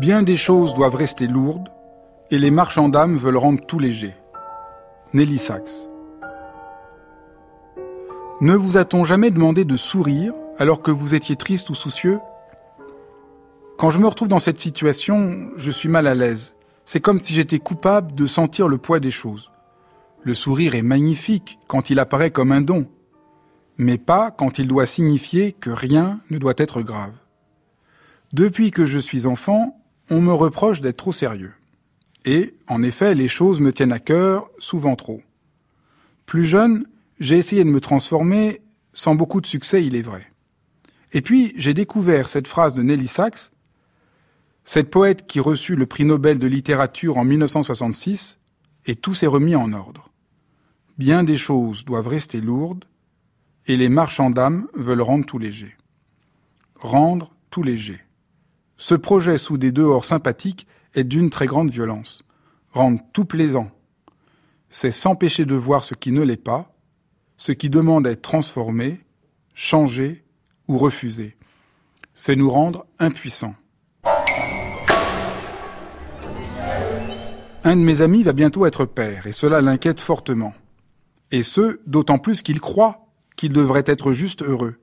Bien des choses doivent rester lourdes, et les marchands d'âme veulent rendre tout léger. Nelly Sachs. Ne vous a-t-on jamais demandé de sourire alors que vous étiez triste ou soucieux? Quand je me retrouve dans cette situation, je suis mal à l'aise. C'est comme si j'étais coupable de sentir le poids des choses. Le sourire est magnifique quand il apparaît comme un don, mais pas quand il doit signifier que rien ne doit être grave. Depuis que je suis enfant, on me reproche d'être trop sérieux. Et, en effet, les choses me tiennent à cœur, souvent trop. Plus jeune, j'ai essayé de me transformer, sans beaucoup de succès, il est vrai. Et puis, j'ai découvert cette phrase de Nelly Sachs, cette poète qui reçut le prix Nobel de littérature en 1966, et tout s'est remis en ordre. Bien des choses doivent rester lourdes, et les marchands d'âme veulent rendre tout léger. Rendre tout léger. Ce projet sous des dehors sympathiques est d'une très grande violence. Rendre tout plaisant, c'est s'empêcher de voir ce qui ne l'est pas, ce qui demande à être transformé, changé ou refusé. C'est nous rendre impuissants. Un de mes amis va bientôt être père, et cela l'inquiète fortement. Et ce, d'autant plus qu'il croit qu'il devrait être juste heureux.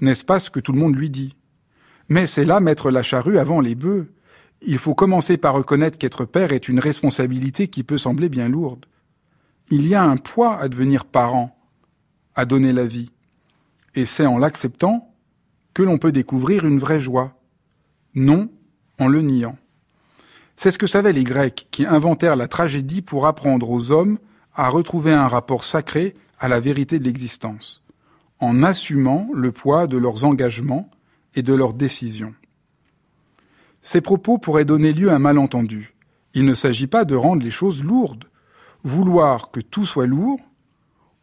N'est-ce pas ce que tout le monde lui dit? Mais c'est là mettre la charrue avant les bœufs. Il faut commencer par reconnaître qu'être père est une responsabilité qui peut sembler bien lourde. Il y a un poids à devenir parent, à donner la vie. Et c'est en l'acceptant que l'on peut découvrir une vraie joie. Non en le niant. C'est ce que savaient les Grecs qui inventèrent la tragédie pour apprendre aux hommes à retrouver un rapport sacré à la vérité de l'existence, en assumant le poids de leurs engagements et de leurs décisions. Ces propos pourraient donner lieu à un malentendu. Il ne s'agit pas de rendre les choses lourdes. Vouloir que tout soit lourd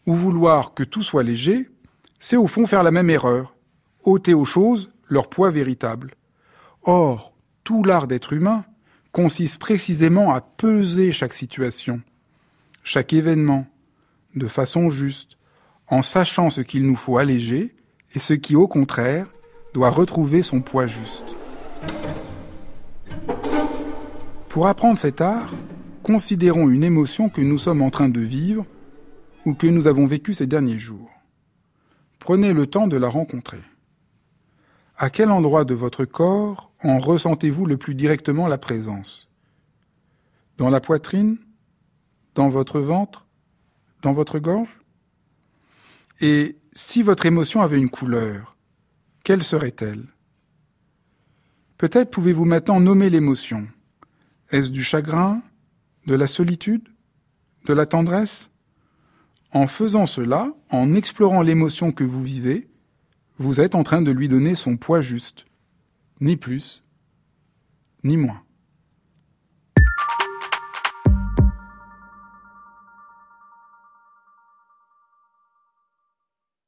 ou vouloir que tout soit léger, c'est au fond faire la même erreur, ôter aux choses leur poids véritable. Or, tout l'art d'être humain consiste précisément à peser chaque situation, chaque événement, de façon juste, en sachant ce qu'il nous faut alléger et ce qui, au contraire, doit retrouver son poids juste. Pour apprendre cet art, considérons une émotion que nous sommes en train de vivre ou que nous avons vécue ces derniers jours. Prenez le temps de la rencontrer. À quel endroit de votre corps en ressentez-vous le plus directement la présence? Dans la poitrine? Dans votre ventre? Dans votre gorge? Et si votre émotion avait une couleur, quelle serait-elle? Peut-être pouvez-vous maintenant nommer l'émotion. Est-ce du chagrin De la solitude De la tendresse? En faisant cela, en explorant l'émotion que vous vivez, vous êtes en train de lui donner son poids juste, ni plus, ni moins.